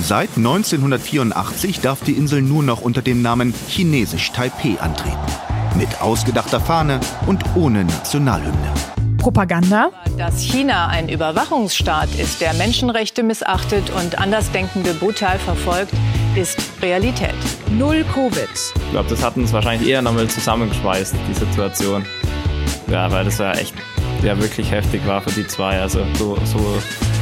Seit 1984 darf die Insel nur noch unter dem Namen Chinesisch Taipeh antreten. Mit ausgedachter Fahne und ohne Nationalhymne. Propaganda? Dass China ein Überwachungsstaat ist, der Menschenrechte missachtet und Andersdenkende brutal verfolgt, ist Realität. Null Covid. Ich glaube, das hat uns wahrscheinlich eher nochmal zusammengeschweißt, die Situation. Ja, weil das ja echt ja, wirklich heftig war für die zwei. Also so, so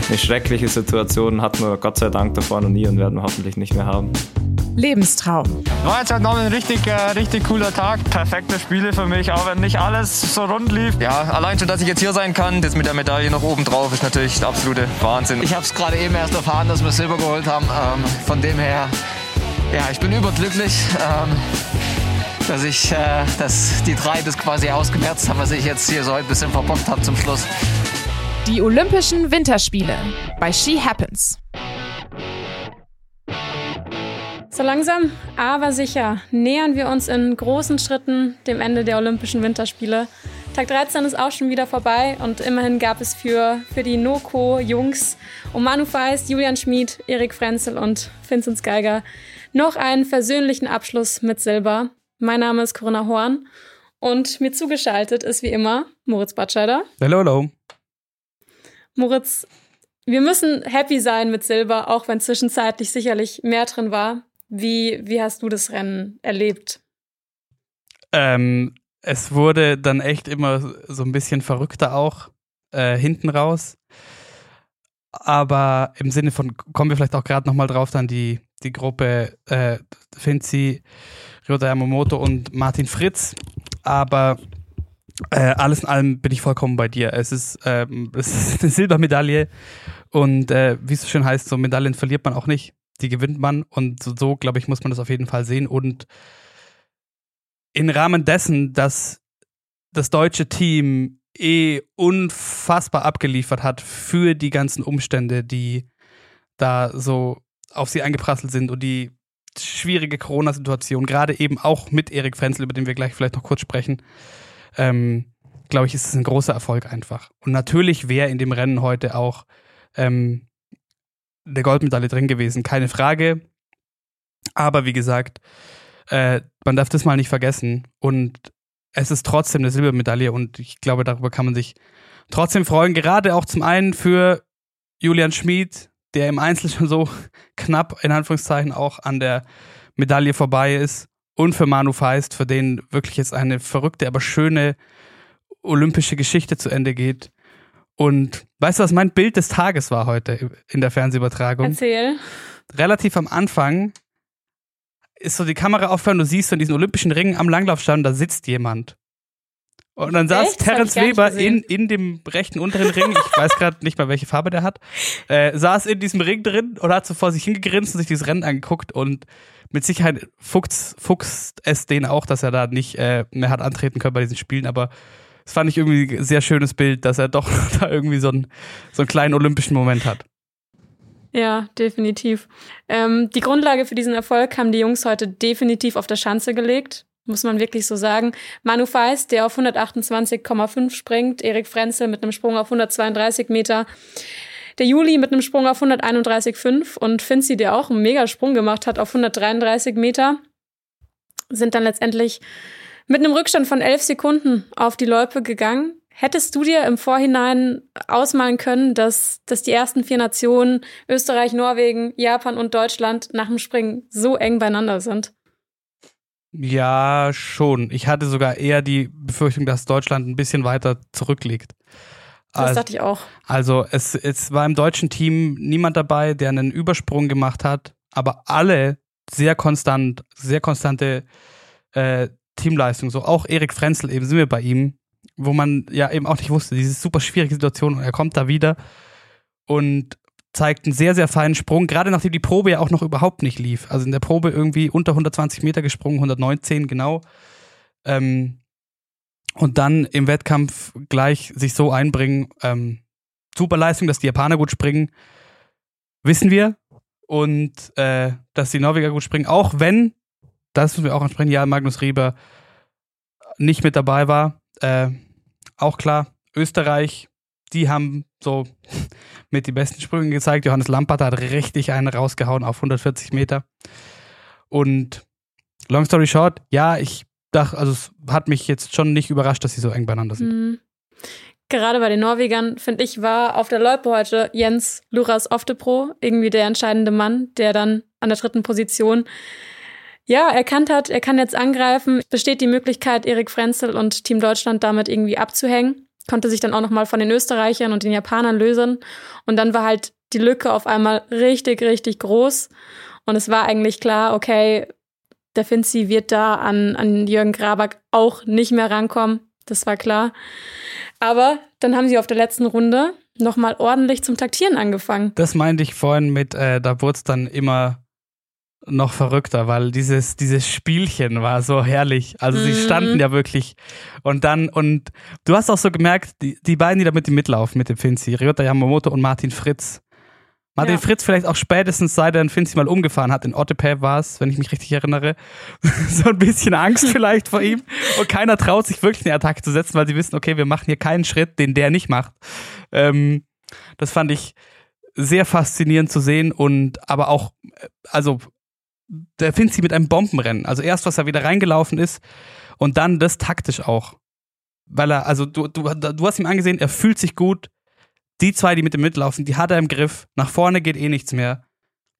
eine schreckliche Situation hatten wir Gott sei Dank davor noch nie und werden wir hoffentlich nicht mehr haben. Lebenstraum. War jetzt halt noch ein richtig, äh, richtig cooler Tag. Perfekte Spiele für mich, auch wenn nicht alles so rund lief. Ja, allein schon, dass ich jetzt hier sein kann, das mit der Medaille noch oben drauf, ist natürlich der absolute Wahnsinn. Ich habe es gerade eben erst erfahren, dass wir Silber geholt haben. Ähm, von dem her, ja, ich bin überglücklich. Ähm, dass ich, äh, dass die drei das quasi ausgemerzt haben, was ich jetzt hier so ein bisschen verbockt habe zum Schluss. Die Olympischen Winterspiele bei She Happens. So langsam, aber sicher nähern wir uns in großen Schritten dem Ende der Olympischen Winterspiele. Tag 13 ist auch schon wieder vorbei und immerhin gab es für, für die NOCO-Jungs um Manu Feist, Julian Schmid, Erik Frenzel und Vincent Geiger noch einen versöhnlichen Abschluss mit Silber. Mein Name ist Corinna Horn und mir zugeschaltet ist wie immer Moritz Batscheider. Hallo, hallo. Moritz, wir müssen happy sein mit Silber, auch wenn zwischenzeitlich sicherlich mehr drin war. Wie, wie hast du das Rennen erlebt? Ähm, es wurde dann echt immer so ein bisschen verrückter auch äh, hinten raus. Aber im Sinne von, kommen wir vielleicht auch gerade nochmal drauf, dann die, die Gruppe äh, Finzi, Ryota Yamamoto und Martin Fritz. Aber äh, alles in allem bin ich vollkommen bei dir. Es ist, ähm, es ist eine Silbermedaille und äh, wie es so schön heißt, so Medaillen verliert man auch nicht die gewinnt man und so, so glaube ich, muss man das auf jeden Fall sehen. Und im Rahmen dessen, dass das deutsche Team eh unfassbar abgeliefert hat für die ganzen Umstände, die da so auf sie eingeprasselt sind und die schwierige Corona-Situation, gerade eben auch mit Erik Frenzel, über den wir gleich vielleicht noch kurz sprechen, ähm, glaube ich, ist es ein großer Erfolg einfach. Und natürlich wäre in dem Rennen heute auch ähm, eine Goldmedaille drin gewesen, keine Frage. Aber wie gesagt, äh, man darf das mal nicht vergessen. Und es ist trotzdem eine Silbermedaille und ich glaube, darüber kann man sich trotzdem freuen. Gerade auch zum einen für Julian Schmid, der im Einzel schon so knapp, in Anführungszeichen, auch an der Medaille vorbei ist. Und für Manu Feist, für den wirklich jetzt eine verrückte, aber schöne olympische Geschichte zu Ende geht. Und weißt du, was mein Bild des Tages war heute in der Fernsehübertragung? Erzähl. Relativ am Anfang ist so die Kamera aufhören, du siehst so in diesen olympischen Ringen am Langlaufstand, da sitzt jemand. Und dann saß Echt? Terence Weber in, in dem rechten unteren Ring, ich weiß gerade nicht mal, welche Farbe der hat, äh, saß in diesem Ring drin und hat so vor sich hingegrinst und sich dieses Rennen angeguckt und mit Sicherheit fuchst, fuchst es den auch, dass er da nicht äh, mehr hat antreten können bei diesen Spielen, aber das fand ich irgendwie ein sehr schönes Bild, dass er doch da irgendwie so einen, so einen kleinen olympischen Moment hat. Ja, definitiv. Ähm, die Grundlage für diesen Erfolg haben die Jungs heute definitiv auf der Schanze gelegt, muss man wirklich so sagen. Manu Feist, der auf 128,5 springt, Erik Frenzel mit einem Sprung auf 132 Meter, der Juli mit einem Sprung auf 131,5 und Finzi, der auch einen Megasprung gemacht hat auf 133 Meter, sind dann letztendlich mit einem Rückstand von elf Sekunden auf die Loipe gegangen. Hättest du dir im Vorhinein ausmalen können, dass, dass die ersten vier Nationen, Österreich, Norwegen, Japan und Deutschland, nach dem Springen so eng beieinander sind? Ja, schon. Ich hatte sogar eher die Befürchtung, dass Deutschland ein bisschen weiter zurückliegt. Das Also- dachte ich auch. Also es, es war im deutschen Team niemand dabei, der einen Übersprung gemacht hat, aber alle sehr konstant, sehr konstante äh, Teamleistung. So auch Erik Frenzel eben sind wir bei ihm, wo man ja eben auch nicht wusste, diese super schwierige Situation und er kommt da wieder und zeigt einen sehr, sehr feinen Sprung, gerade nachdem die Probe ja auch noch überhaupt nicht lief. Also in der Probe irgendwie unter 120 Meter gesprungen, 119 genau. Ähm, und dann im Wettkampf gleich sich so einbringen. Ähm, super Leistung, dass die Japaner gut springen, wissen wir. Und äh, dass die Norweger gut springen, auch wenn, das müssen wir auch ansprechen, ja, Magnus Rieber nicht mit dabei war. Äh, auch klar, Österreich die haben so mit die besten Sprünge gezeigt. Johannes Lampert hat richtig einen rausgehauen auf 140 Meter. Und long story short, ja, ich dachte, also es hat mich jetzt schon nicht überrascht, dass sie so eng beieinander sind. Mhm. Gerade bei den Norwegern, finde ich, war auf der Loipe heute Jens Luras Oftepro irgendwie der entscheidende Mann, der dann an der dritten Position ja, erkannt hat, er kann jetzt angreifen. Besteht die Möglichkeit, Erik Frenzel und Team Deutschland damit irgendwie abzuhängen. Konnte sich dann auch nochmal von den Österreichern und den Japanern lösen. Und dann war halt die Lücke auf einmal richtig, richtig groß. Und es war eigentlich klar, okay, der Finzi wird da an, an Jürgen Grabak auch nicht mehr rankommen. Das war klar. Aber dann haben sie auf der letzten Runde nochmal ordentlich zum Taktieren angefangen. Das meinte ich vorhin mit, äh, da wurde es dann immer noch verrückter, weil dieses, dieses Spielchen war so herrlich. Also sie standen Mhm. ja wirklich und dann, und du hast auch so gemerkt, die, die beiden, die da mit ihm mitlaufen, mit dem Finzi, Ryota Yamamoto und Martin Fritz. Martin Ja. Fritz vielleicht auch spätestens seit er den Finzi mal umgefahren hat, in Ottepe war es, wenn ich mich richtig erinnere, so ein bisschen Angst vielleicht vor ihm und keiner traut sich wirklich eine Attacke zu setzen, weil sie wissen, okay, wir machen hier keinen Schritt, den der nicht macht. Ähm, das fand ich sehr faszinierend zu sehen und aber auch, äh, also der Finzi mit einem Bombenrennen. Also erst, was er wieder reingelaufen ist und dann das taktisch auch. Weil er, also du, du, du hast ihm angesehen, er fühlt sich gut. Die zwei, die mit ihm mitlaufen, die hat er im Griff. Nach vorne geht eh nichts mehr.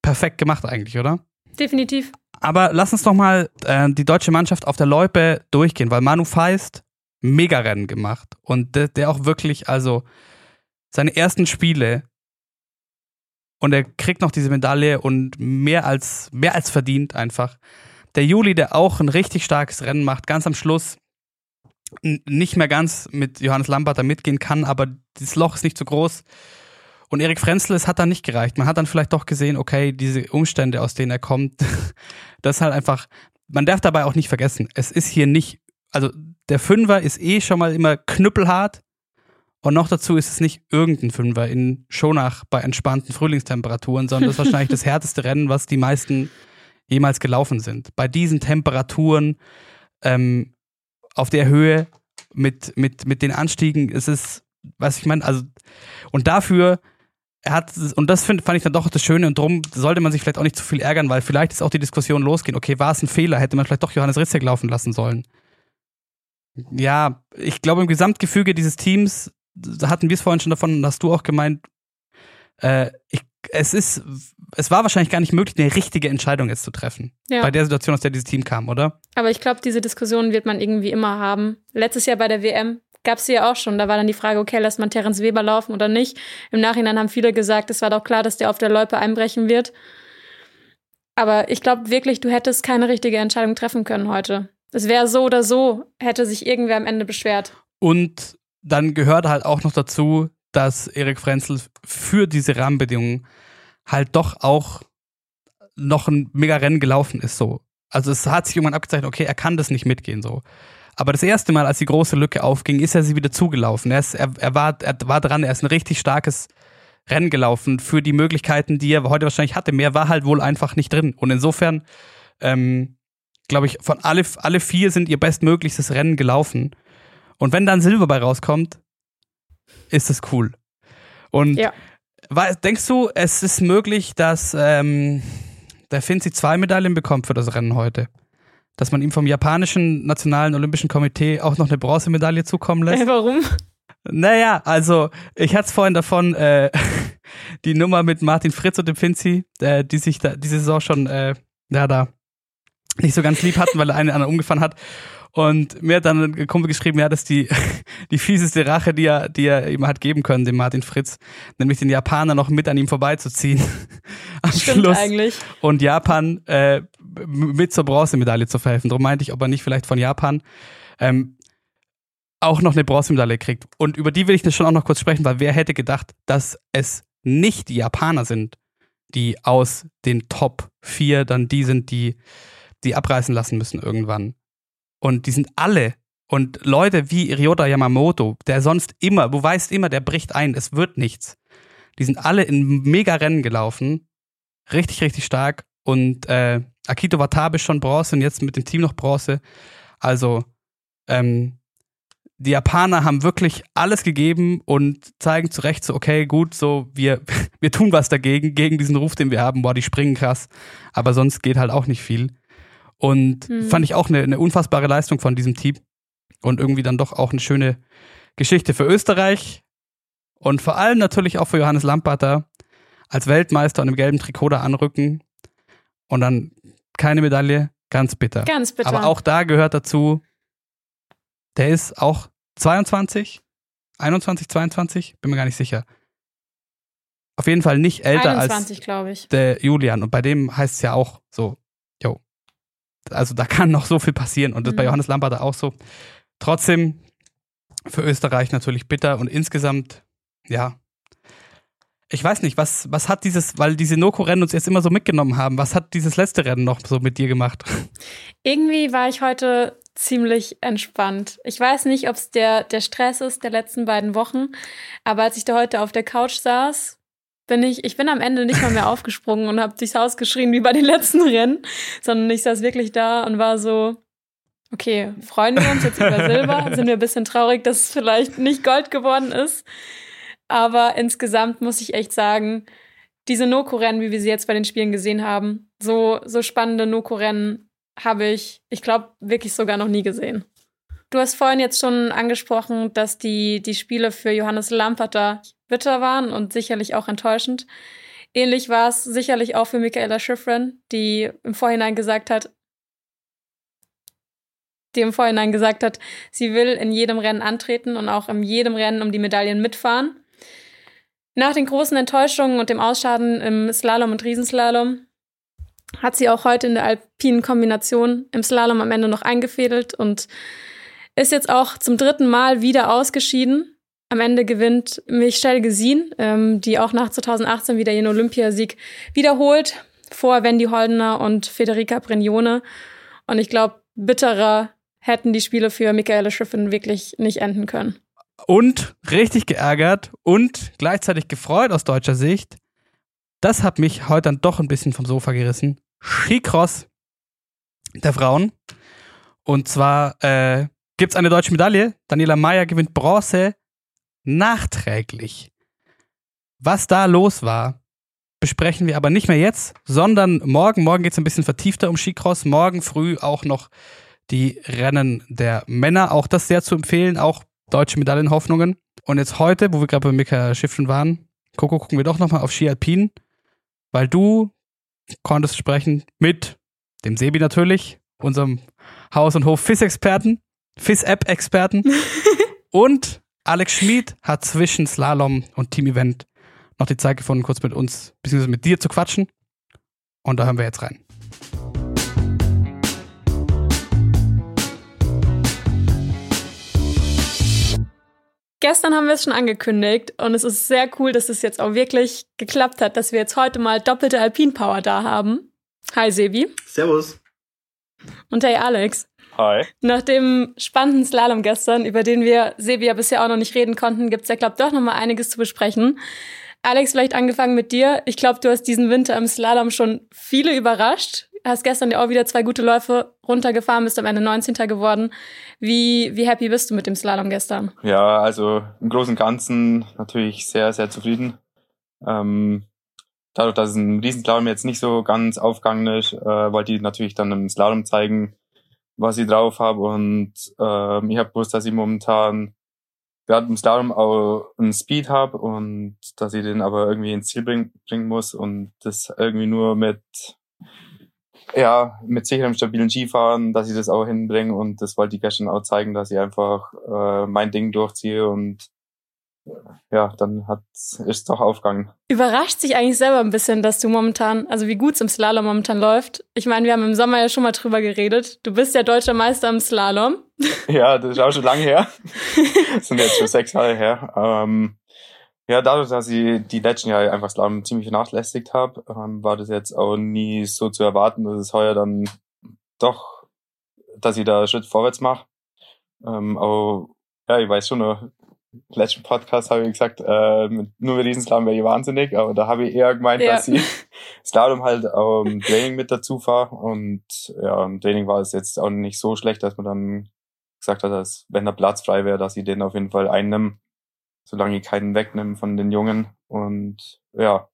Perfekt gemacht eigentlich, oder? Definitiv. Aber lass uns doch mal äh, die deutsche Mannschaft auf der Loipe durchgehen, weil Manu Feist mega Rennen gemacht und der, der auch wirklich, also seine ersten Spiele und er kriegt noch diese Medaille und mehr als, mehr als verdient einfach. Der Juli, der auch ein richtig starkes Rennen macht, ganz am Schluss nicht mehr ganz mit Johannes Lambert da mitgehen kann, aber das Loch ist nicht so groß. Und Erik Frenzel, es hat dann nicht gereicht. Man hat dann vielleicht doch gesehen, okay, diese Umstände, aus denen er kommt, das ist halt einfach, man darf dabei auch nicht vergessen, es ist hier nicht, also der Fünfer ist eh schon mal immer knüppelhart und noch dazu ist es nicht irgendein Fünfer in Schonach bei entspannten Frühlingstemperaturen, sondern das ist wahrscheinlich das härteste Rennen, was die meisten jemals gelaufen sind. Bei diesen Temperaturen, ähm, auf der Höhe, mit, mit, mit den Anstiegen, ist es, was ich meine, also, und dafür, er hat, und das find, fand ich dann doch das Schöne und drum sollte man sich vielleicht auch nicht zu viel ärgern, weil vielleicht ist auch die Diskussion losgehen, okay, war es ein Fehler, hätte man vielleicht doch Johannes Ritzek laufen lassen sollen. Ja, ich glaube im Gesamtgefüge dieses Teams, da hatten wir es vorhin schon davon, und hast du auch gemeint, äh, ich, es ist, es war wahrscheinlich gar nicht möglich, eine richtige Entscheidung jetzt zu treffen. Ja. Bei der Situation, aus der dieses Team kam, oder? Aber ich glaube, diese Diskussion wird man irgendwie immer haben. Letztes Jahr bei der WM gab es sie ja auch schon. Da war dann die Frage, okay, lässt man Terence Weber laufen oder nicht? Im Nachhinein haben viele gesagt, es war doch klar, dass der auf der Loipe einbrechen wird. Aber ich glaube wirklich, du hättest keine richtige Entscheidung treffen können heute. Es wäre so oder so, hätte sich irgendwer am Ende beschwert. Und dann gehört halt auch noch dazu, dass Erik Frenzel für diese Rahmenbedingungen halt doch auch noch ein mega Rennen gelaufen ist, so. Also es hat sich irgendwann abgezeichnet, okay, er kann das nicht mitgehen, so. Aber das erste Mal, als die große Lücke aufging, ist er sie wieder zugelaufen. Er, ist, er, er, war, er war dran, er ist ein richtig starkes Rennen gelaufen für die Möglichkeiten, die er heute wahrscheinlich hatte. Mehr war halt wohl einfach nicht drin. Und insofern, ähm, glaube ich, von alle, alle vier sind ihr bestmöglichstes Rennen gelaufen. Und wenn dann Silber bei rauskommt, ist das cool. Und Ja. war, denkst du, es ist möglich, dass ähm, der Finzi zwei Medaillen bekommt für das Rennen heute? Dass man ihm vom japanischen Nationalen Olympischen Komitee auch noch eine Bronzemedaille zukommen lässt? Äh, warum? Naja, also ich hatte es vorhin davon, äh, die Nummer mit Martin Fritz und dem Finzi, äh, die sich da diese Saison schon äh, ja, da nicht so ganz lieb hatten, weil er einen anderen umgefahren hat. Und mir hat dann ein Kumpel geschrieben, ja, das ist die, die fieseste Rache, die er, die er ihm hat geben können, dem Martin Fritz, nämlich den Japaner noch mit an ihm vorbeizuziehen. Am Stimmt Schluss. eigentlich. Und Japan äh, mit zur Bronzemedaille zu verhelfen. Darum meinte ich, ob er nicht vielleicht von Japan ähm, auch noch eine Bronzemedaille kriegt. Und über die will ich schon auch noch kurz sprechen, weil wer hätte gedacht, dass es nicht die Japaner sind, die aus den Top 4 dann die sind, die, die abreißen lassen müssen irgendwann. Und die sind alle. Und Leute wie Ryota Yamamoto, der sonst immer, du weißt immer, der bricht ein, es wird nichts. Die sind alle in mega Rennen gelaufen. Richtig, richtig stark. Und äh, Akito Watabe schon Bronze und jetzt mit dem Team noch Bronze. Also, ähm, die Japaner haben wirklich alles gegeben und zeigen zu Recht so, okay, gut, so, wir, wir tun was dagegen, gegen diesen Ruf, den wir haben, boah, die springen krass, aber sonst geht halt auch nicht viel. Und mhm. fand ich auch eine, eine unfassbare Leistung von diesem Team und irgendwie dann doch auch eine schöne Geschichte für Österreich und vor allem natürlich auch für Johannes Lamperter als Weltmeister und im gelben Trikot da anrücken und dann keine Medaille, ganz bitter. Ganz bitter. Aber auch da gehört dazu, der ist auch 22, 21, 22, bin mir gar nicht sicher. Auf jeden Fall nicht älter 21, als der Julian. Und bei dem heißt es ja auch so, also da kann noch so viel passieren. Und das mhm. bei Johannes Lampert auch so. Trotzdem für Österreich natürlich bitter und insgesamt, ja, ich weiß nicht, was, was hat dieses, weil diese Noko-Rennen uns jetzt immer so mitgenommen haben, was hat dieses letzte Rennen noch so mit dir gemacht? Irgendwie war ich heute ziemlich entspannt. Ich weiß nicht, ob es der, der Stress ist der letzten beiden Wochen, aber als ich da heute auf der Couch saß, bin ich, ich bin am Ende nicht mal mehr aufgesprungen und habe durchs Haus geschrien wie bei den letzten Rennen, sondern ich saß wirklich da und war so, okay, freuen wir uns jetzt über Silber, sind wir ein bisschen traurig, dass es vielleicht nicht Gold geworden ist. Aber insgesamt muss ich echt sagen, diese Noko-Rennen, wie wir sie jetzt bei den Spielen gesehen haben, so, so spannende Noko-Rennen habe ich, ich glaube, wirklich sogar noch nie gesehen. Du hast vorhin jetzt schon angesprochen, dass die, die Spiele für Johannes Lamperter bitter waren und sicherlich auch enttäuschend. Ähnlich war es sicherlich auch für Michaela Schifrin, die im Vorhinein gesagt hat, die im Vorhinein gesagt hat, sie will in jedem Rennen antreten und auch in jedem Rennen um die Medaillen mitfahren. Nach den großen Enttäuschungen und dem Ausschaden im Slalom und Riesenslalom hat sie auch heute in der alpinen Kombination im Slalom am Ende noch eingefädelt und ist jetzt auch zum dritten Mal wieder ausgeschieden. Am Ende gewinnt Michelle Gesin, ähm, die auch nach 2018 wieder ihren Olympiasieg wiederholt, vor Wendy Holdener und Federica Brignone. Und ich glaube, bitterer hätten die Spiele für Michaela Schiffen wirklich nicht enden können. Und richtig geärgert und gleichzeitig gefreut aus deutscher Sicht, das hat mich heute dann doch ein bisschen vom Sofa gerissen. Skicross der Frauen. Und zwar äh, gibt es eine deutsche Medaille. Daniela Meyer gewinnt Bronze nachträglich. Was da los war, besprechen wir aber nicht mehr jetzt, sondern morgen. Morgen geht es ein bisschen vertiefter um Skicross. Morgen früh auch noch die Rennen der Männer. Auch das sehr zu empfehlen, auch deutsche Medaillenhoffnungen. Und jetzt heute, wo wir gerade bei Mika Schiffen waren, Coco, gucken wir doch nochmal auf Ski Alpin, weil du konntest sprechen mit dem Sebi natürlich, unserem Haus- und Hof-FIS-Experten, FIS-App-Experten und Alex Schmid hat zwischen Slalom und Team-Event noch die Zeit gefunden, kurz mit uns, beziehungsweise mit dir zu quatschen. Und da hören wir jetzt rein. Gestern haben wir es schon angekündigt und es ist sehr cool, dass es jetzt auch wirklich geklappt hat, dass wir jetzt heute mal doppelte Alpine Power da haben. Hi Sebi. Servus. Und hey Alex. Hi. Nach dem spannenden Slalom gestern, über den wir Sebi ja bisher auch noch nicht reden konnten, gibt's ja, glaube doch noch mal einiges zu besprechen. Alex, vielleicht angefangen mit dir. Ich glaube, du hast diesen Winter im Slalom schon viele überrascht hast gestern ja auch wieder zwei gute Läufe runtergefahren, bist am Ende 19. geworden. Wie, wie happy bist du mit dem Slalom gestern? Ja, also im Großen und Ganzen natürlich sehr, sehr zufrieden. Ähm, dadurch, dass es ein Riesenslalom jetzt nicht so ganz aufgegangen ist, äh, wollte ich natürlich dann im Slalom zeigen, was ich drauf habe. Und ähm, ich habe gewusst, dass ich momentan gerade im Slalom auch einen Speed habe und dass ich den aber irgendwie ins Ziel bring, bringen muss und das irgendwie nur mit ja, mit sicherem, stabilen Skifahren, dass ich das auch hinbringe und das wollte ich gestern auch zeigen, dass ich einfach äh, mein Ding durchziehe und ja, dann hat ist doch aufgegangen. Überrascht sich eigentlich selber ein bisschen, dass du momentan, also wie gut es im Slalom momentan läuft. Ich meine, wir haben im Sommer ja schon mal drüber geredet. Du bist ja deutscher Meister im Slalom. Ja, das ist auch schon lange her. das sind jetzt schon sechs Jahre her. Ähm, ja, dadurch, dass ich die letzten Jahre einfach Slalom ziemlich vernachlässigt habe, ähm, war das jetzt auch nie so zu erwarten, dass es heuer dann doch, dass ich da einen Schritt vorwärts mache. Ähm, aber ja, ich weiß schon noch, letzten Podcast habe ich gesagt, äh, nur mit diesem Slalom wäre ich wahnsinnig, aber da habe ich eher gemeint, ja. dass ich Slalom halt im Training mit dazu fahre und ja, im Training war es jetzt auch nicht so schlecht, dass man dann gesagt hat, dass wenn der Platz frei wäre, dass ich den auf jeden Fall einnehme, solange ich keinen wegnehme von den Jungen. Und ja,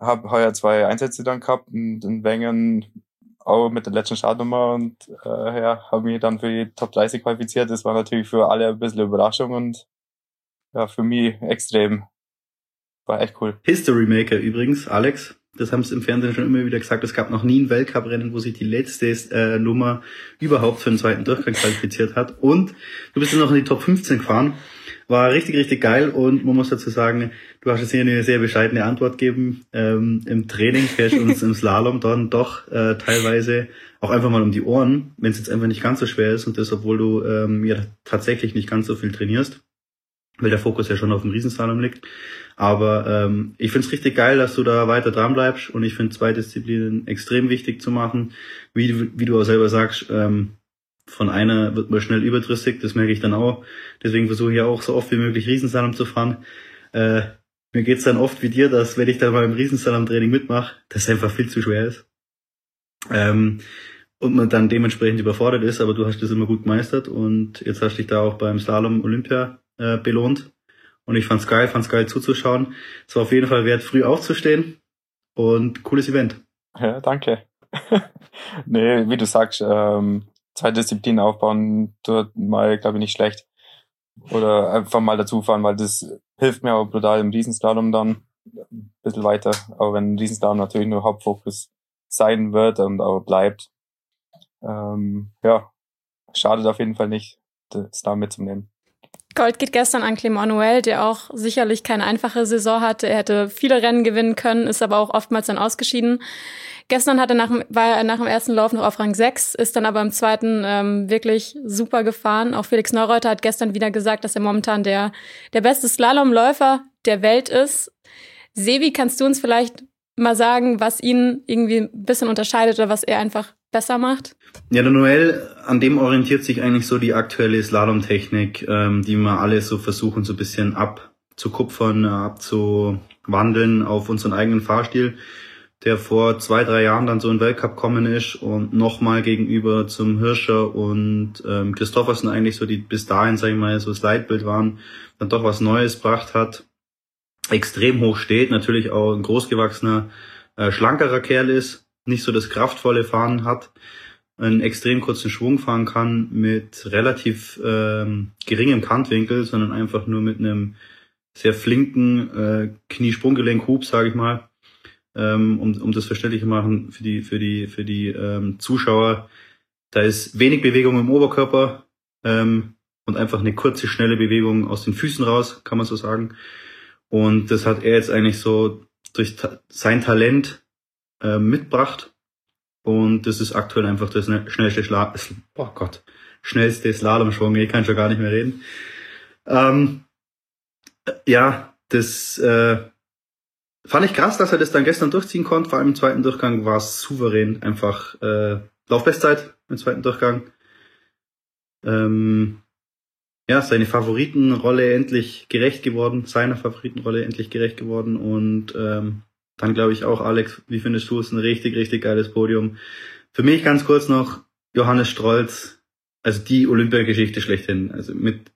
habe heuer zwei Einsätze dann gehabt und in Wengen auch mit der letzten Startnummer und äh, ja, habe mich dann für die Top 30 qualifiziert. Das war natürlich für alle ein bisschen Überraschung und ja, für mich extrem. War echt cool. History Maker übrigens, Alex. Das haben sie im Fernsehen schon immer wieder gesagt. Es gab noch nie ein Weltcuprennen, wo sich die letzte äh, Nummer überhaupt für den zweiten Durchgang qualifiziert hat. Und du bist dann noch in die Top 15 gefahren. War richtig, richtig geil und man muss dazu sagen, du hast jetzt hier eine sehr bescheidene Antwort gegeben. Ähm, Im Training fährst du uns im Slalom dann doch äh, teilweise auch einfach mal um die Ohren, wenn es jetzt einfach nicht ganz so schwer ist und das, obwohl du ähm, ja tatsächlich nicht ganz so viel trainierst, weil der Fokus ja schon auf dem Riesenslalom liegt. Aber ähm, ich find's richtig geil, dass du da weiter dran bleibst und ich finde zwei Disziplinen extrem wichtig zu machen. Wie, wie du auch selber sagst, ähm, von einer wird man schnell überdrüssig, das merke ich dann auch. Deswegen versuche ich auch so oft wie möglich Riesensalam zu fahren. Äh, mir geht's dann oft wie dir, dass wenn ich dann mal im Riesensalam-Training mitmache, das einfach viel zu schwer ist. Ähm, und man dann dementsprechend überfordert ist, aber du hast das immer gut gemeistert und jetzt hast dich da auch beim Slalom Olympia äh, belohnt. Und ich fand's geil, fand's geil zuzuschauen. Es war auf jeden Fall wert, früh aufzustehen und cooles Event. Ja, danke. nee, wie du sagst, ähm, zwei Disziplinen aufbauen, tut mal, glaube ich, nicht schlecht. Oder einfach mal dazufahren, weil das hilft mir auch brutal im Riesenslalom dann ein bisschen weiter. Aber wenn Riesenslalom natürlich nur Hauptfokus sein wird und auch bleibt, ähm, ja, schadet auf jeden Fall nicht, das da mitzunehmen. Gold geht gestern an Clement Noël, der auch sicherlich keine einfache Saison hatte. Er hätte viele Rennen gewinnen können, ist aber auch oftmals dann ausgeschieden. Gestern hat er nach, war er nach dem ersten Lauf noch auf Rang 6, ist dann aber im zweiten ähm, wirklich super gefahren. Auch Felix Neureuter hat gestern wieder gesagt, dass er momentan der, der beste Slalomläufer der Welt ist. Sebi, kannst du uns vielleicht mal sagen, was ihn irgendwie ein bisschen unterscheidet oder was er einfach besser macht? Ja, der Noel, an dem orientiert sich eigentlich so die aktuelle Slalomtechnik, ähm, die wir alle so versuchen, so ein bisschen abzukupfern, abzuwandeln auf unseren eigenen Fahrstil der vor zwei, drei Jahren dann so in Weltcup kommen ist und nochmal gegenüber zum Hirscher und ähm, Christoffersen eigentlich so die bis dahin, sag ich mal, so das Leitbild waren, dann doch was Neues gebracht hat, extrem hoch steht, natürlich auch ein großgewachsener, äh, schlankerer Kerl ist, nicht so das kraftvolle Fahren hat, einen extrem kurzen Schwung fahren kann mit relativ ähm, geringem Kantwinkel, sondern einfach nur mit einem sehr flinken äh, Kniesprunggelenk-Hub, sage ich mal, ähm, um, um das verständlich zu machen für die, für die, für die ähm, Zuschauer. Da ist wenig Bewegung im Oberkörper ähm, und einfach eine kurze, schnelle Bewegung aus den Füßen raus, kann man so sagen. Und das hat er jetzt eigentlich so durch ta sein Talent äh, mitbracht. Und das ist aktuell einfach das schnellste Schla oh Gott, schnellste Slalomschwung. Ich kann schon gar nicht mehr reden. Ähm, ja, das äh, Fand ich krass, dass er das dann gestern durchziehen konnte. Vor allem im zweiten Durchgang war es souverän. Einfach äh, Laufbestzeit im zweiten Durchgang. Ähm, ja, seine Favoritenrolle endlich gerecht geworden, seiner Favoritenrolle endlich gerecht geworden und ähm, dann glaube ich auch, Alex, wie findest du es? Ein richtig, richtig geiles Podium. Für mich ganz kurz noch Johannes Strolz, also die Olympiageschichte schlechthin. Also mit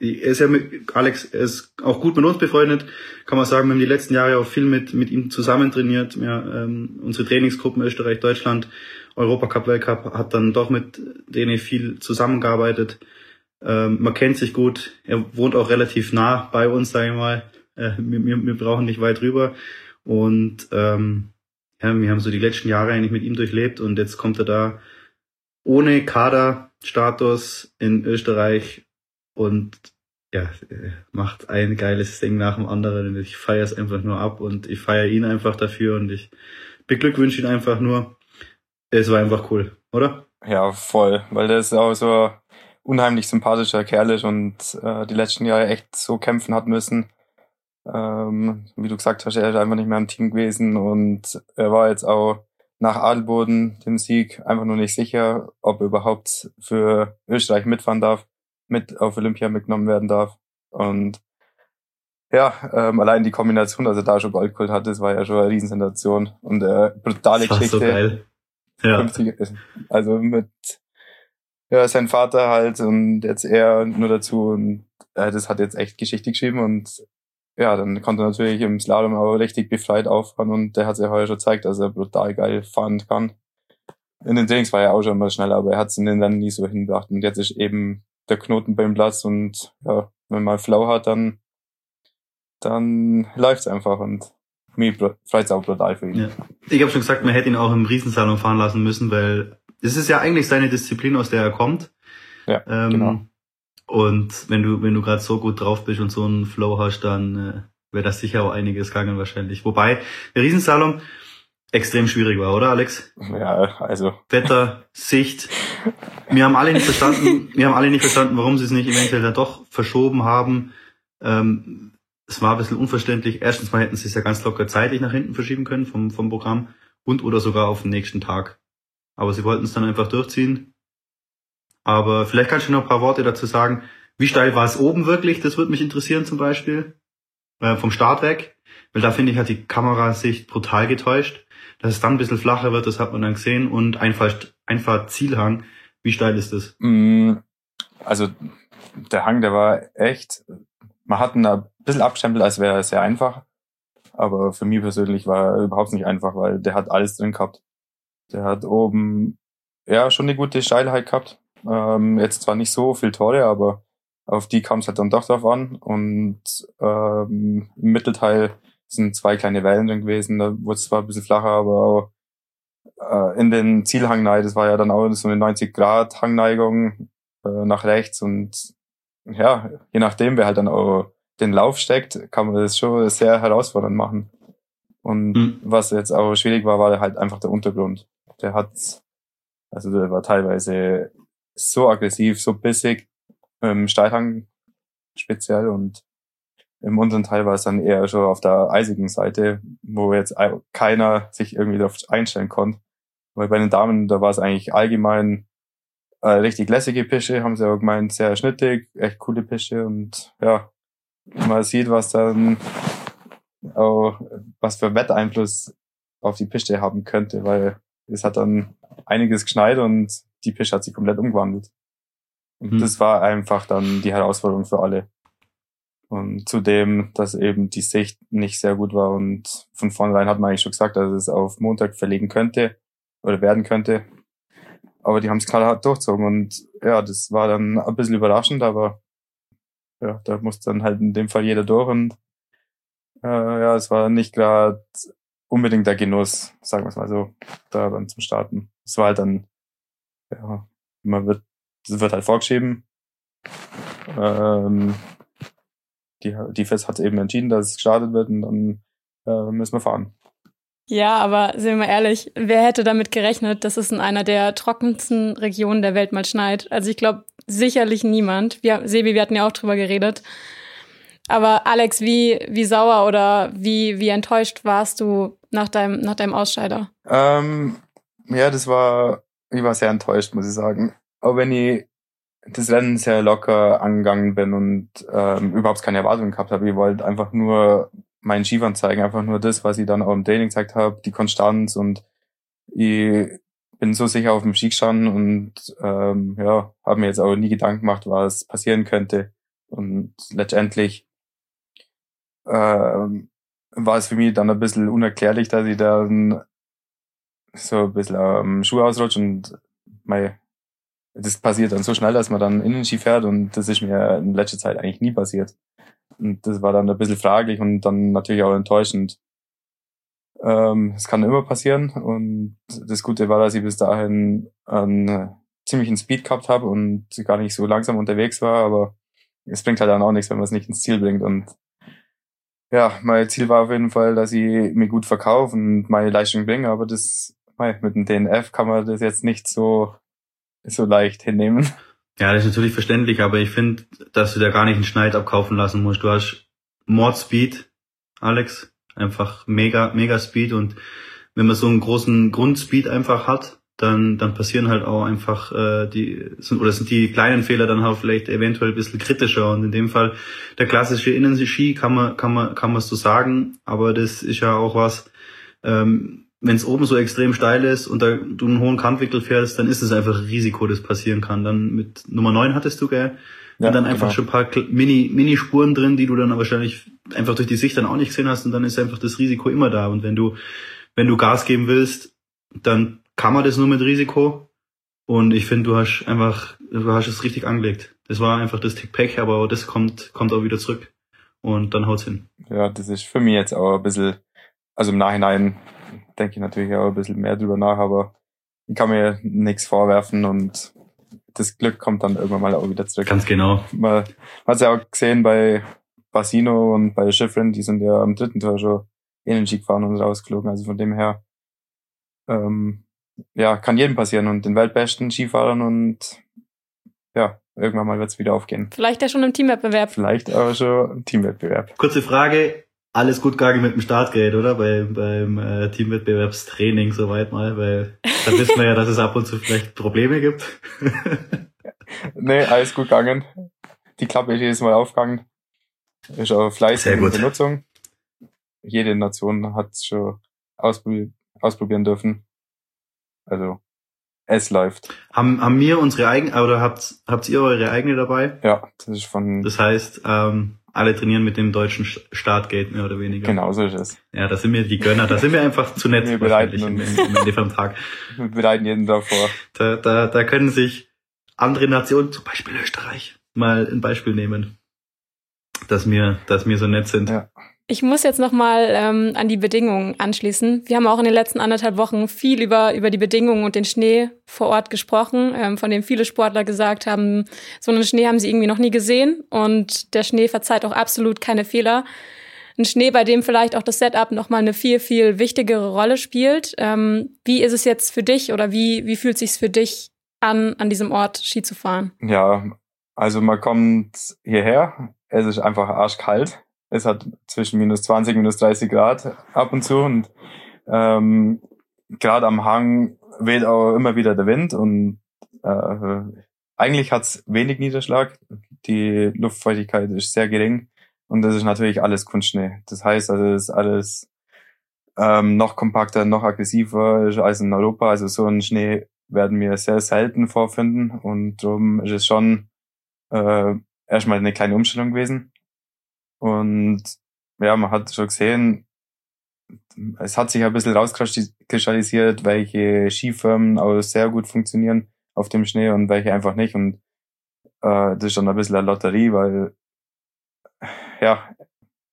er ist ja mit Alex ist auch gut mit uns befreundet, kann man sagen. Wir haben die letzten Jahre auch viel mit, mit ihm zusammen trainiert. Ja, ähm, unsere Trainingsgruppen Österreich, Deutschland, Europacup, Weltcup hat dann doch mit denen viel zusammengearbeitet. Ähm, man kennt sich gut. Er wohnt auch relativ nah bei uns, sage ich mal. Äh, wir, wir brauchen nicht weit rüber. Und ähm, ja, wir haben so die letzten Jahre eigentlich mit ihm durchlebt und jetzt kommt er da ohne Kaderstatus in Österreich und ja, macht ein geiles Ding nach dem anderen und ich feiere es einfach nur ab und ich feiere ihn einfach dafür und ich beglückwünsche ihn einfach nur. Es war einfach cool, oder? Ja, voll, weil der ist auch so unheimlich sympathischer Kerl ist und äh, die letzten Jahre echt so kämpfen hat müssen. Ähm, wie du gesagt hast, er ist einfach nicht mehr im Team gewesen und er war jetzt auch nach Adelboden, dem Sieg, einfach nur nicht sicher, ob er überhaupt für Österreich mitfahren darf mit auf Olympia mitgenommen werden darf. Und ja, ähm, allein die Kombination, dass er da schon Gold geholt hat, das war ja schon eine Riesensensation. Und äh, brutale das Geschichte. So geil. Ja. 50, also mit ja, sein Vater halt und jetzt er nur dazu und äh, das hat jetzt echt Geschichte geschrieben und ja, dann konnte er natürlich im Slalom auch richtig befreit auffahren und der hat sich heuer schon gezeigt, dass er brutal geil fahren kann. In den Trainings war er auch schon mal schneller, aber er hat es in den Rennen nie so hingebracht und jetzt ist eben der Knoten beim Platz und ja, wenn man mal Flow hat, dann dann läuft's einfach und mir freut's auch brutal für ihn. Ja. Ich habe schon gesagt, man hätte ihn auch im Riesensalon fahren lassen müssen, weil es ist ja eigentlich seine Disziplin, aus der er kommt. Ja, ähm, genau. Und wenn du, wenn du gerade so gut drauf bist und so einen Flow hast, dann äh, wäre das sicher auch einiges gegangen wahrscheinlich. Wobei, der Riesensalon extrem schwierig war, oder Alex? Ja, also. Wetter, Sicht. Wir haben alle nicht verstanden, wir haben alle nicht verstanden, warum sie es nicht eventuell dann doch verschoben haben. Ähm, es war ein bisschen unverständlich. Erstens mal hätten sie es ja ganz locker zeitlich nach hinten verschieben können vom, vom Programm und oder sogar auf den nächsten Tag. Aber sie wollten es dann einfach durchziehen. Aber vielleicht kannst du noch ein paar Worte dazu sagen. Wie steil war es oben wirklich? Das würde mich interessieren zum Beispiel. Äh, vom Start weg. Weil da finde ich, hat die Kamerasicht brutal getäuscht. Dass es dann ein bisschen flacher wird, das hat man dann gesehen. Und einfach, einfach Zielhang. Wie steil ist das? Mm, also der Hang, der war echt, man hat ihn ein bisschen abstempelt, als wäre er sehr einfach. Aber für mich persönlich war er überhaupt nicht einfach, weil der hat alles drin gehabt. Der hat oben ja schon eine gute Steilheit gehabt. Ähm, jetzt zwar nicht so viel Tore, aber auf die kam es halt dann doch drauf an. Und ähm, im Mittelteil sind zwei kleine Wellen drin gewesen. Da wurde es zwar ein bisschen flacher, aber auch äh, in den Zielhangneigen, das war ja dann auch so eine 90 Grad Hangneigung äh, nach rechts und ja, je nachdem, wer halt dann auch den Lauf steckt, kann man das schon sehr herausfordernd machen. Und mhm. was jetzt auch schwierig war, war halt einfach der Untergrund. Der hat, also der war teilweise so aggressiv, so bissig, im Steilhang speziell und im unteren Teil war es dann eher schon auf der eisigen Seite, wo jetzt keiner sich irgendwie darauf einstellen konnte. Weil bei den Damen, da war es eigentlich allgemein äh, richtig lässige Pische, haben sie auch gemeint, sehr schnittig, echt coole Pische und ja, man sieht, was dann auch, was für Wetteinfluss auf die Pische haben könnte, weil es hat dann einiges geschneit und die Pische hat sich komplett umgewandelt. Und hm. das war einfach dann die Herausforderung für alle. Und zudem, dass eben die Sicht nicht sehr gut war und von vornherein hat man eigentlich schon gesagt, dass es auf Montag verlegen könnte oder werden könnte. Aber die haben es gerade hart durchzogen und ja, das war dann ein bisschen überraschend, aber ja, da muss dann halt in dem Fall jeder durch und äh, ja, es war nicht gerade unbedingt der Genuss, sagen wir es mal so, da dann zum Starten. Es war halt dann, ja, man wird, es wird halt vorgeschrieben. Ähm, die, die FES hat eben entschieden, dass es gestartet wird und dann äh, müssen wir fahren. Ja, aber sind wir mal ehrlich, wer hätte damit gerechnet, dass es in einer der trockensten Regionen der Welt mal schneit? Also ich glaube sicherlich niemand. Wir, Sebi, wir hatten ja auch drüber geredet. Aber Alex, wie, wie sauer oder wie, wie enttäuscht warst du nach deinem, nach deinem Ausscheider? Ähm, ja, das war, ich war sehr enttäuscht, muss ich sagen. Auch wenn ich das Rennen sehr locker angegangen bin und ähm, überhaupt keine Erwartungen gehabt habe. Ich wollte einfach nur meinen Skifahren zeigen, einfach nur das, was ich dann auch im Training gezeigt habe, die Konstanz und ich bin so sicher auf dem Ski gestanden und ähm, ja, habe mir jetzt auch nie Gedanken gemacht, was passieren könnte. Und letztendlich ähm, war es für mich dann ein bisschen unerklärlich, dass ich dann so ein bisschen am Schuh ausrutscht und mein, das passiert dann so schnell, dass man dann in den Ski fährt und das ist mir in letzter Zeit eigentlich nie passiert. Und das war dann ein bisschen fraglich und dann natürlich auch enttäuschend. Ähm, es kann immer passieren und das Gute war, dass ich bis dahin einen ziemlichen Speed gehabt habe und gar nicht so langsam unterwegs war, aber es bringt halt dann auch nichts, wenn man es nicht ins Ziel bringt und ja, mein Ziel war auf jeden Fall, dass ich mir gut verkaufe und meine Leistung bringe, aber das mit dem DNF kann man das jetzt nicht so so leicht hinnehmen. Ja, das ist natürlich verständlich, aber ich finde, dass du da gar nicht einen Schneid abkaufen lassen musst. Du hast Mordspeed, Alex, einfach mega, mega Speed und wenn man so einen großen Grundspeed einfach hat, dann, dann passieren halt auch einfach äh, die sind oder sind die kleinen Fehler dann auch vielleicht eventuell ein bisschen kritischer und in dem Fall der klassische Innenski kann man kann man kann man so sagen, aber das ist ja auch was ähm, wenn es oben so extrem steil ist und da du einen hohen Kantwinkel fährst, dann ist es einfach ein Risiko, das passieren kann. Dann mit Nummer 9 hattest du, gell? Ja, und dann einfach genau. schon ein paar Mini, Mini-Spuren drin, die du dann wahrscheinlich einfach durch die Sicht dann auch nicht gesehen hast und dann ist einfach das Risiko immer da. Und wenn du, wenn du Gas geben willst, dann kann man das nur mit Risiko. Und ich finde, du hast einfach, du hast es richtig angelegt. Das war einfach das Tick Pech, aber das kommt, kommt auch wieder zurück. Und dann haut's hin. Ja, das ist für mich jetzt auch ein bisschen, also im Nachhinein denke ich natürlich auch ein bisschen mehr drüber nach, aber ich kann mir nichts vorwerfen und das Glück kommt dann irgendwann mal auch wieder zurück. Ganz genau. Man hat es ja auch gesehen bei Basino und bei Schiffrin, die sind ja am dritten Tor schon Energy gefahren und rausgeflogen. Also von dem her, ähm, ja, kann jedem passieren und den weltbesten Skifahrern und ja, irgendwann mal wird es wieder aufgehen. Vielleicht ja schon im Teamwettbewerb. Vielleicht aber schon im Teamwettbewerb. Kurze Frage, alles gut gegangen mit dem Startgerät, oder? Bei, beim äh, Teamwettbewerbstraining soweit mal, weil da wissen wir ja, dass es ab und zu vielleicht Probleme gibt. nee, alles gut gegangen. Die Klappe ist jedes Mal aufgegangen. Ist auch fleißig in Benutzung. Jede Nation hat es schon ausprobieren, ausprobieren dürfen. Also es läuft. Haben, haben wir unsere eigene oder habt, habt ihr eure eigene dabei? Ja, das ist von. Das heißt, ähm, alle trainieren mit dem deutschen Startgate mehr oder weniger. Genau so ist es. Ja, da sind wir die Gönner, da sind wir einfach zu nett wir bereiten im, im vom Tag. Wir bereiten jeden Tag vor. Da, da, da können sich andere Nationen, zum Beispiel Österreich, mal ein Beispiel nehmen, dass wir, dass wir so nett sind. Ja. Ich muss jetzt nochmal ähm, an die Bedingungen anschließen. Wir haben auch in den letzten anderthalb Wochen viel über, über die Bedingungen und den Schnee vor Ort gesprochen, ähm, von dem viele Sportler gesagt haben, so einen Schnee haben sie irgendwie noch nie gesehen und der Schnee verzeiht auch absolut keine Fehler. Ein Schnee, bei dem vielleicht auch das Setup nochmal eine viel, viel wichtigere Rolle spielt. Ähm, wie ist es jetzt für dich oder wie, wie fühlt sich's für dich an, an diesem Ort Ski zu fahren? Ja, also man kommt hierher, es ist einfach arschkalt es hat zwischen minus 20, minus 30 Grad ab und zu und ähm, gerade am Hang weht auch immer wieder der Wind und äh, eigentlich hat's wenig Niederschlag. Die Luftfeuchtigkeit ist sehr gering und das ist natürlich alles Kunstschnee. Das heißt, also das ist alles ähm, noch kompakter, noch aggressiver als in Europa. Also so einen Schnee werden wir sehr selten vorfinden und darum ist es schon äh, erstmal eine kleine Umstellung gewesen. Und ja, man hat schon gesehen, es hat sich ein bisschen rauskristallisiert, welche Skifirmen auch sehr gut funktionieren auf dem Schnee und welche einfach nicht. Und äh, das ist schon ein bisschen eine Lotterie, weil ja,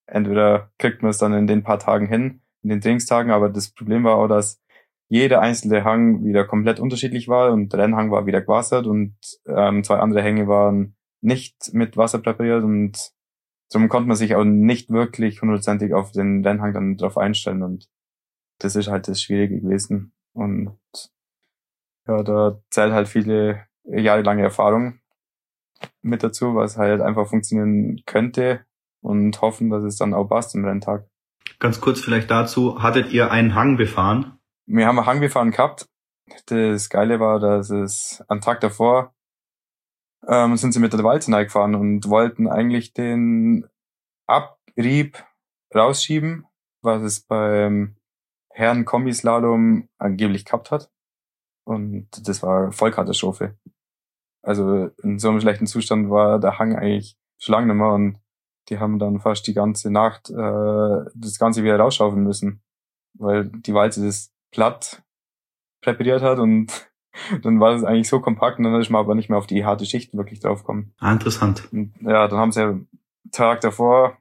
entweder kriegt man es dann in den paar Tagen hin, in den Trainingstagen, aber das Problem war auch, dass jeder einzelne Hang wieder komplett unterschiedlich war und der Rennhang war wieder gewassert und ähm, zwei andere Hänge waren nicht mit Wasser präpariert und Somit konnte man sich auch nicht wirklich hundertprozentig auf den Rennhang dann drauf einstellen und das ist halt das Schwierige gewesen. Und ja, da zählt halt viele jahrelange Erfahrung mit dazu, was halt einfach funktionieren könnte und hoffen, dass es dann auch passt im Renntag. Ganz kurz vielleicht dazu, hattet ihr einen Hang befahren? Wir haben einen Hang befahren gehabt. Das Geile war, dass es am Tag davor ähm, sind sie mit der Walzenei gefahren und wollten eigentlich den Abrieb rausschieben, was es beim Herren Kombislalom angeblich gehabt hat. Und das war Vollkatastrophe. Also in so einem schlechten Zustand war der Hang eigentlich schon lange nicht mehr und die haben dann fast die ganze Nacht äh, das Ganze wieder rausschaufeln müssen, weil die Walze das platt präpariert hat und dann war es eigentlich so kompakt und dann ist man aber nicht mehr auf die harte Schicht wirklich draufgekommen. Ah, interessant. Und ja, dann haben sie ja Tag davor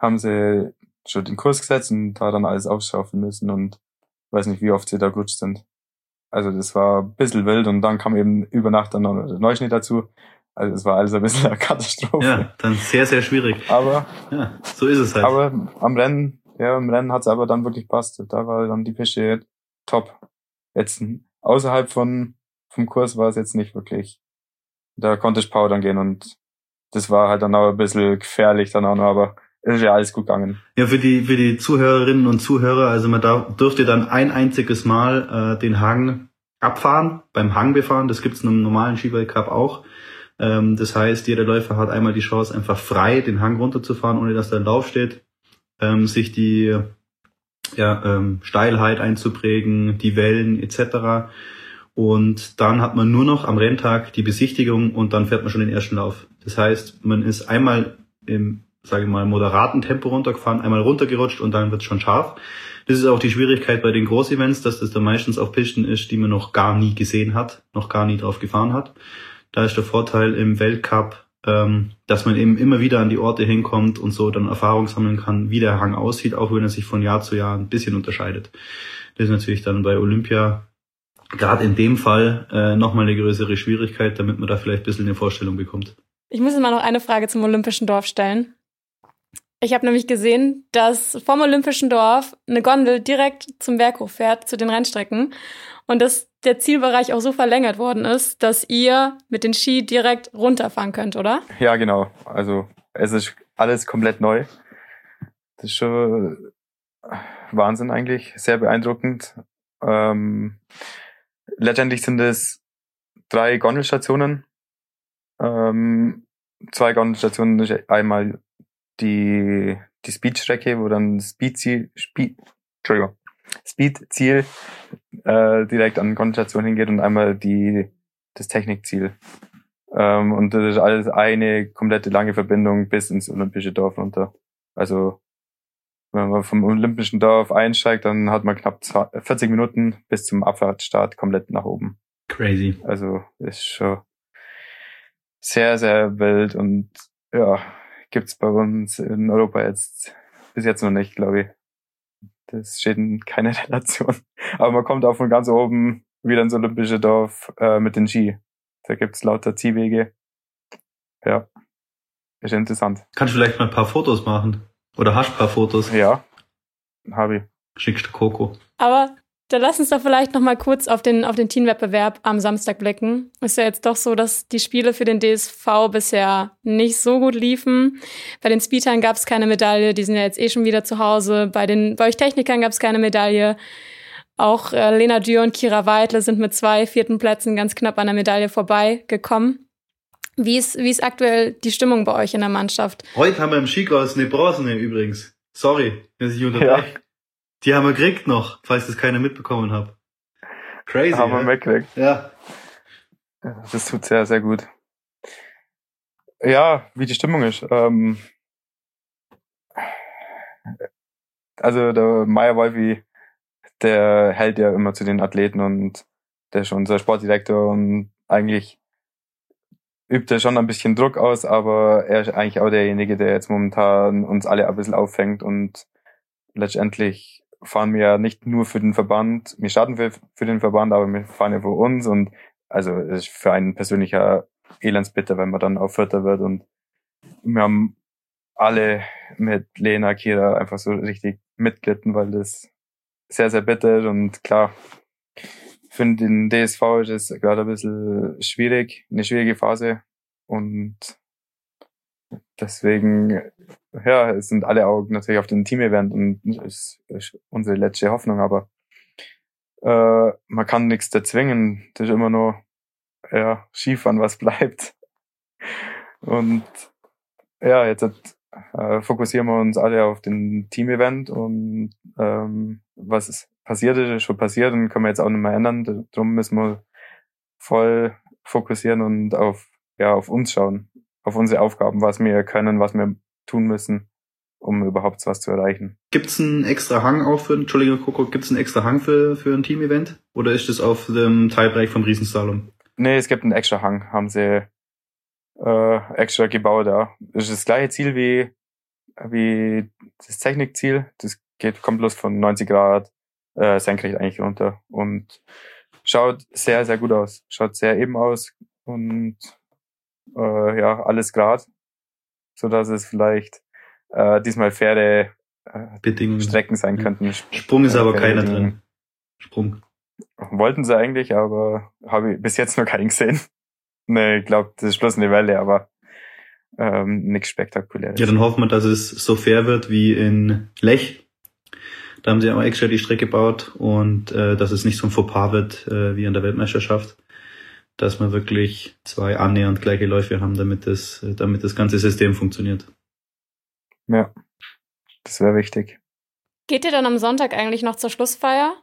haben sie schon den Kurs gesetzt und da dann alles aufschaufeln müssen und weiß nicht, wie oft sie da gerutscht sind. Also das war ein bisschen wild und dann kam eben über Nacht dann noch der Neuschnitt dazu. Also es war alles ein bisschen eine Katastrophe. Ja, dann sehr, sehr schwierig. Aber ja, so ist es halt. Aber am Rennen, ja, im Rennen hat es aber dann wirklich passt. Da war dann die Piste top. Jetzt außerhalb von vom Kurs war es jetzt nicht wirklich. Da konnte ich powdern gehen und das war halt dann auch ein bisschen gefährlich dann auch noch, aber ist ja alles gut gegangen. Ja, für die, für die Zuhörerinnen und Zuhörer, also man darf, dürfte dann ein einziges Mal äh, den Hang abfahren, beim Hang befahren, das gibt's im normalen Skiweltcup auch. Ähm, das heißt, jeder Läufer hat einmal die Chance, einfach frei den Hang runterzufahren, ohne dass da ein Lauf steht, ähm, sich die ja, ähm, Steilheit einzuprägen, die Wellen etc. Und dann hat man nur noch am Renntag die Besichtigung und dann fährt man schon den ersten Lauf. Das heißt, man ist einmal im, sage ich mal, moderaten Tempo runtergefahren, einmal runtergerutscht und dann wird es schon scharf. Das ist auch die Schwierigkeit bei den Großevents, dass das dann meistens auf Pisten ist, die man noch gar nie gesehen hat, noch gar nie drauf gefahren hat. Da ist der Vorteil im Weltcup, ähm, dass man eben immer wieder an die Orte hinkommt und so dann Erfahrung sammeln kann, wie der Hang aussieht, auch wenn er sich von Jahr zu Jahr ein bisschen unterscheidet. Das ist natürlich dann bei Olympia gerade in dem Fall äh, nochmal eine größere Schwierigkeit, damit man da vielleicht ein bisschen eine Vorstellung bekommt. Ich muss immer noch eine Frage zum Olympischen Dorf stellen. Ich habe nämlich gesehen, dass vom Olympischen Dorf eine Gondel direkt zum Berghof fährt, zu den Rennstrecken. Und dass der Zielbereich auch so verlängert worden ist, dass ihr mit den Ski direkt runterfahren könnt, oder? Ja, genau. Also es ist alles komplett neu. Das ist schon Wahnsinn eigentlich, sehr beeindruckend. Ähm, letztendlich sind es drei Gondelstationen. Ähm, zwei Gondelstationen ist einmal die, die Speedstrecke, wo dann Speed-Ziel, Speed, Entschuldigung, Speed-Ziel äh, direkt an die Gondelstation hingeht und einmal die, das Technikziel. Ähm, und das ist alles eine komplette lange Verbindung bis ins Olympische Dorf runter. Also wenn man vom Olympischen Dorf einsteigt, dann hat man knapp 40 Minuten bis zum Abfahrtstart komplett nach oben. Crazy. Also ist schon sehr, sehr wild und ja, gibt's bei uns in Europa jetzt bis jetzt noch nicht, glaube ich. Das steht in keiner Relation. Aber man kommt auch von ganz oben wieder ins Olympische Dorf äh, mit den Ski. Da gibt's lauter Ziehwege. Ja, ist interessant. Kannst du vielleicht mal ein paar Fotos machen? Oder hast du ein paar Fotos? Ja, habe ich. Schickst du Coco. Aber dann lass uns doch vielleicht noch mal kurz auf den, auf den Teamwettbewerb am Samstag blicken. Ist ja jetzt doch so, dass die Spiele für den DSV bisher nicht so gut liefen. Bei den Speedern gab es keine Medaille, die sind ja jetzt eh schon wieder zu Hause. Bei den bei euch Technikern gab es keine Medaille. Auch äh, Lena Dürr und Kira Weidle sind mit zwei vierten Plätzen ganz knapp an der Medaille vorbeigekommen. Wie ist, wie ist aktuell die Stimmung bei euch in der Mannschaft? Heute haben wir im Skicross eine Bronzene übrigens. Sorry, dass ich unterbreche. Ja. Die haben wir gekriegt noch, falls das keiner mitbekommen hat. Crazy. Haben wir weggekriegt. Ja. Das tut sehr, sehr gut. Ja, wie die Stimmung ist. Ähm, also der Meier Wolfi, der hält ja immer zu den Athleten und der ist unser Sportdirektor und eigentlich übt er schon ein bisschen Druck aus, aber er ist eigentlich auch derjenige, der jetzt momentan uns alle ein bisschen auffängt und letztendlich fahren wir ja nicht nur für den Verband, wir starten für, für den Verband, aber wir fahren ja für uns und also es ist für einen persönlicher Elendsbitter, wenn man dann auch Vierter wird und wir haben alle mit Lena, Kira einfach so richtig mitglitten, weil das sehr, sehr bitter ist und klar, für den DSV ist es gerade ein bisschen schwierig, eine schwierige Phase und deswegen, ja, es sind alle Augen natürlich auf den Team-Event und ist, ist unsere letzte Hoffnung, aber äh, man kann nichts erzwingen. Das ist immer nur ja, Skifahren, was bleibt. Und ja, jetzt äh, fokussieren wir uns alle auf den Team-Event und ähm, was ist passiert ist, ist schon passiert und können wir jetzt auch nicht mehr ändern. Darum müssen wir voll fokussieren und auf, ja, auf uns schauen auf unsere Aufgaben, was wir können, was wir tun müssen, um überhaupt was zu erreichen. Gibt's einen extra Hang auch für, Entschuldigung, Coco, gibt's einen extra Hang für, für ein Team-Event? Oder ist das auf dem Teilbereich vom Riesenslalom? Nee, es gibt einen extra Hang, haben sie äh, extra gebaut da. Das ist das gleiche Ziel wie, wie das Technikziel. Das geht, kommt bloß von 90 Grad äh, senkrecht eigentlich runter und schaut sehr, sehr gut aus. Schaut sehr eben aus und äh, ja, alles grad, so dass es vielleicht äh, diesmal faire äh, Strecken sein könnten. Sprung ist aber keiner drin. Sprung. Wollten sie eigentlich, aber habe ich bis jetzt noch keinen gesehen. nee, ich glaube, das ist bloß eine Welle, aber ähm, nichts Spektakuläres. Ja, dann hoffen wir, dass es so fair wird wie in Lech. Da haben sie auch extra die Strecke gebaut und äh, dass es nicht so ein Fauxpas wird äh, wie in der Weltmeisterschaft dass wir wirklich zwei annähernd gleiche Läufe haben, damit das, damit das ganze System funktioniert. Ja, das wäre wichtig. Geht ihr dann am Sonntag eigentlich noch zur Schlussfeier?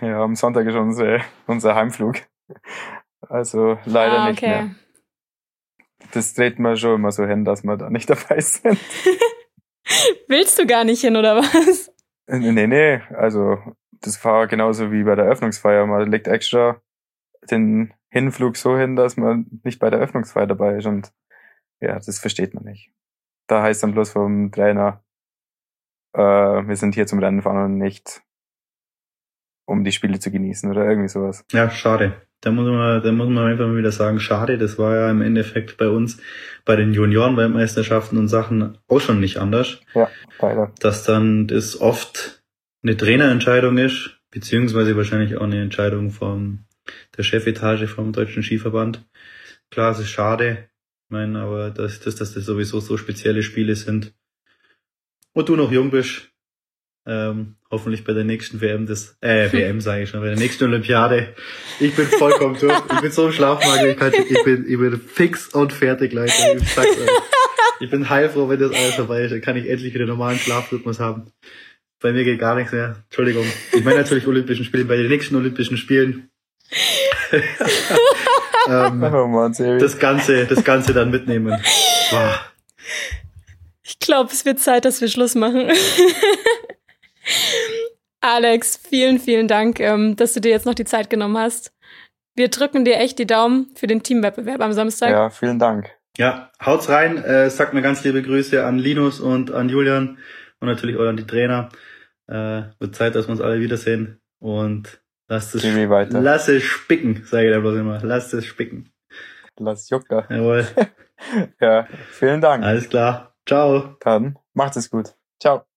Ja, am Sonntag ist unser, unser Heimflug. Also leider ah, nicht mehr. Das dreht man schon immer so hin, dass wir da nicht dabei sind. Willst du gar nicht hin, oder was? Nee, nee, also das war genauso wie bei der Öffnungsfeier. Man legt extra den Hinflug so hin, dass man nicht bei der Öffnungsfeier dabei ist und ja, das versteht man nicht. Da heißt dann bloß vom Trainer, äh, wir sind hier zum Rennen fahren und nicht um die Spiele zu genießen oder irgendwie sowas. Ja, schade. Da muss man, da muss man einfach mal wieder sagen, schade. Das war ja im Endeffekt bei uns bei den Junioren-Weltmeisterschaften und Sachen auch schon nicht anders. Ja, leider. Dass dann das oft eine Trainerentscheidung ist, beziehungsweise wahrscheinlich auch eine Entscheidung vom der Chefetage vom Deutschen Skiverband. Klar, es ist schade. Ich meine, aber dass, dass, dass das sowieso so spezielle Spiele sind. Und du noch jung bist, ähm, hoffentlich bei der nächsten WM des, äh, WM sage ich schon, bei der nächsten Olympiade. Ich bin vollkommen durch. Ich bin so im Schlafmangel. Ich, bin, ich bin fix und fertig, Leute. Ich, ich bin heilfroh, wenn das alles vorbei ist. Dann kann ich endlich wieder normalen Schlafrhythmus haben. Bei mir geht gar nichts mehr. Entschuldigung. Ich meine natürlich Olympischen Spiele. Bei den nächsten Olympischen Spielen ähm, oh das Ganze, das Ganze dann mitnehmen. Boah. Ich glaube, es wird Zeit, dass wir Schluss machen. Alex, vielen, vielen Dank, ähm, dass du dir jetzt noch die Zeit genommen hast. Wir drücken dir echt die Daumen für den Teamwettbewerb am Samstag. Ja, vielen Dank. Ja, haut's rein. Äh, sagt mir ganz liebe Grüße an Linus und an Julian und natürlich auch an die Trainer. Äh, wird Zeit, dass wir uns alle wiedersehen. Und Lass es, weiter. lass es spicken, sage ich da bloß immer. Lass es spicken. Lass jucken. Jawohl. ja, vielen Dank. Alles klar. Ciao. Dann macht es gut. Ciao.